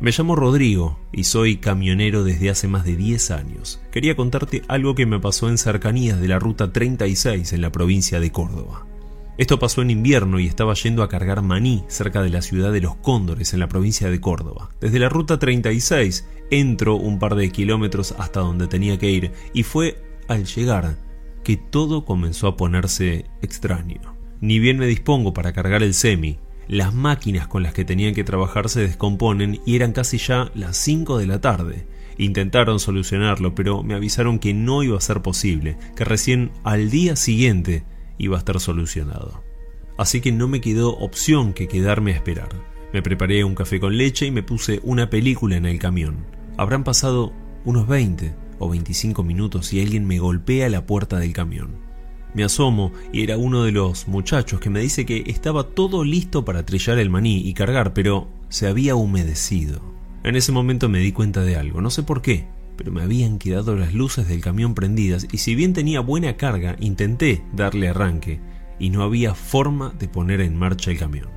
Me llamo Rodrigo y soy camionero desde hace más de 10 años. Quería contarte algo que me pasó en cercanías de la Ruta 36 en la provincia de Córdoba. Esto pasó en invierno y estaba yendo a cargar maní cerca de la ciudad de Los Cóndores en la provincia de Córdoba. Desde la Ruta 36 entro un par de kilómetros hasta donde tenía que ir y fue al llegar que todo comenzó a ponerse extraño. Ni bien me dispongo para cargar el semi, las máquinas con las que tenían que trabajar se descomponen y eran casi ya las 5 de la tarde. Intentaron solucionarlo, pero me avisaron que no iba a ser posible, que recién al día siguiente iba a estar solucionado. Así que no me quedó opción que quedarme a esperar. Me preparé un café con leche y me puse una película en el camión. Habrán pasado unos 20 o 25 minutos y alguien me golpea la puerta del camión. Me asomo y era uno de los muchachos que me dice que estaba todo listo para trillar el maní y cargar, pero se había humedecido. En ese momento me di cuenta de algo, no sé por qué, pero me habían quedado las luces del camión prendidas y si bien tenía buena carga, intenté darle arranque y no había forma de poner en marcha el camión.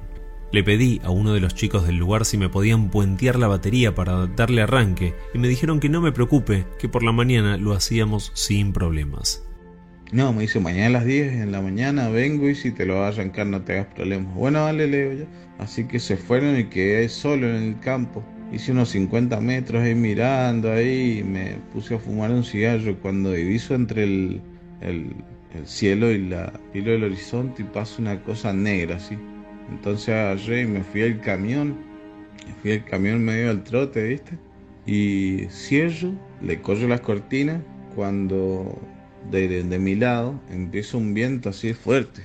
Le pedí a uno de los chicos del lugar si me podían puentear la batería para darle arranque y me dijeron que no me preocupe, que por la mañana lo hacíamos sin problemas. No, me dice, mañana a las 10 en la mañana vengo y si te lo vas a arrancar no te hagas problemas. Bueno, vale, leo yo. Así que se fueron y quedé solo en el campo. Hice unos 50 metros ahí mirando ahí y me puse a fumar un cigarro cuando diviso entre el, el, cielo y la hilo del horizonte y pasa una cosa negra así. Entonces agarré y me fui al camión. Me fui al camión medio al trote, ¿viste? Y cierro, le corro las cortinas cuando de, mi lado empieza un viento así fuerte.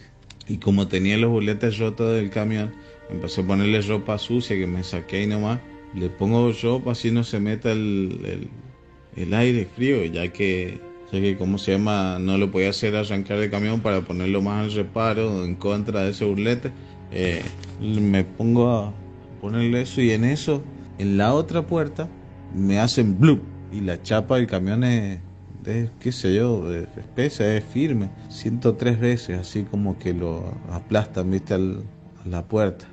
Y como tenía los boletes rotos del camión, empecé a ponerle ropa sucia que me saqué ahí nomás. Le pongo ropa así no se meta el, el, aire frío, ya que, ya que, como se llama? No lo podía hacer arrancar el camión para ponerlo más al reparo en contra de ese burlete. Eh, me pongo a ponerle eso y en eso, en la otra puerta, me hacen blue y la chapa del camión es qué sé yo, es espesa, es firme. Siento tres veces, así como que lo aplastan, viste, a la puerta.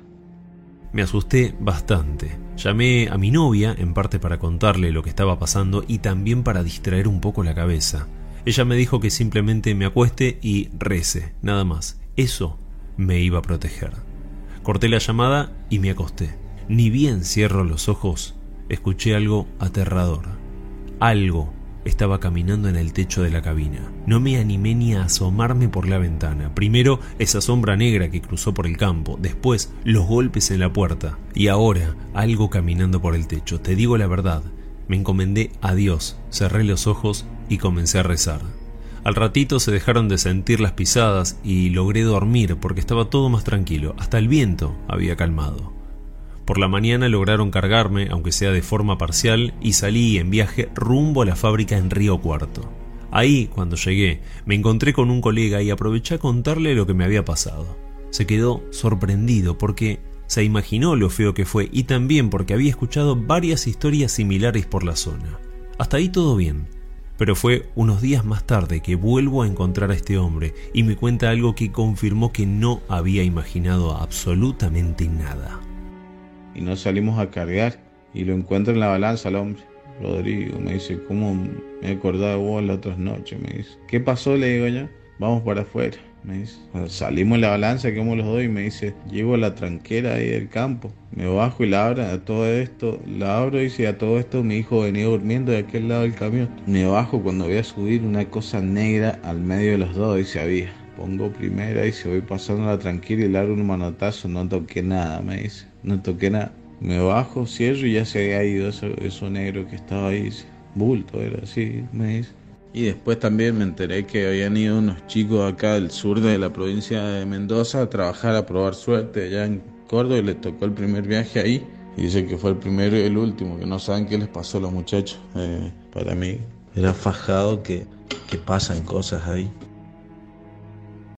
Me asusté bastante. Llamé a mi novia, en parte para contarle lo que estaba pasando y también para distraer un poco la cabeza. Ella me dijo que simplemente me acueste y rece, nada más. Eso me iba a proteger. Corté la llamada y me acosté. Ni bien cierro los ojos, escuché algo aterrador. Algo estaba caminando en el techo de la cabina. No me animé ni a asomarme por la ventana. Primero esa sombra negra que cruzó por el campo, después los golpes en la puerta y ahora algo caminando por el techo. Te digo la verdad, me encomendé a Dios, cerré los ojos y comencé a rezar. Al ratito se dejaron de sentir las pisadas y logré dormir porque estaba todo más tranquilo, hasta el viento había calmado. Por la mañana lograron cargarme, aunque sea de forma parcial, y salí en viaje rumbo a la fábrica en Río Cuarto. Ahí, cuando llegué, me encontré con un colega y aproveché a contarle lo que me había pasado. Se quedó sorprendido porque se imaginó lo feo que fue y también porque había escuchado varias historias similares por la zona. Hasta ahí todo bien. Pero fue unos días más tarde que vuelvo a encontrar a este hombre y me cuenta algo que confirmó que no había imaginado absolutamente nada y nos salimos a cargar y lo encuentro en la balanza al hombre. Rodrigo me dice, ¿cómo me he acordado de vos la otra noche? Me dice, ¿qué pasó? Le digo yo, vamos para afuera. Me dice, salimos en la balanza, que los dos, y me dice, llego a la tranquera ahí del campo, me bajo y la abro, a todo esto, la abro y dice, a todo esto mi hijo venía durmiendo de aquel lado del camión. Me bajo cuando voy a subir una cosa negra al medio de los dos, dice, había. Pongo primera y se voy pasando la tranquila y le abro un manotazo, no toqué nada, me dice no toqué nada. Me bajo, cierro y ya se había ido eso, negro que estaba ahí. Bulto era así, me dice. Y después también me enteré que habían ido unos chicos acá del sur de la provincia de Mendoza a trabajar, a probar suerte allá en Córdoba y les tocó el primer viaje ahí. Y dice que fue el primero y el último, que no saben qué les pasó a los muchachos. Eh, para mí era fajado que, que pasan cosas ahí.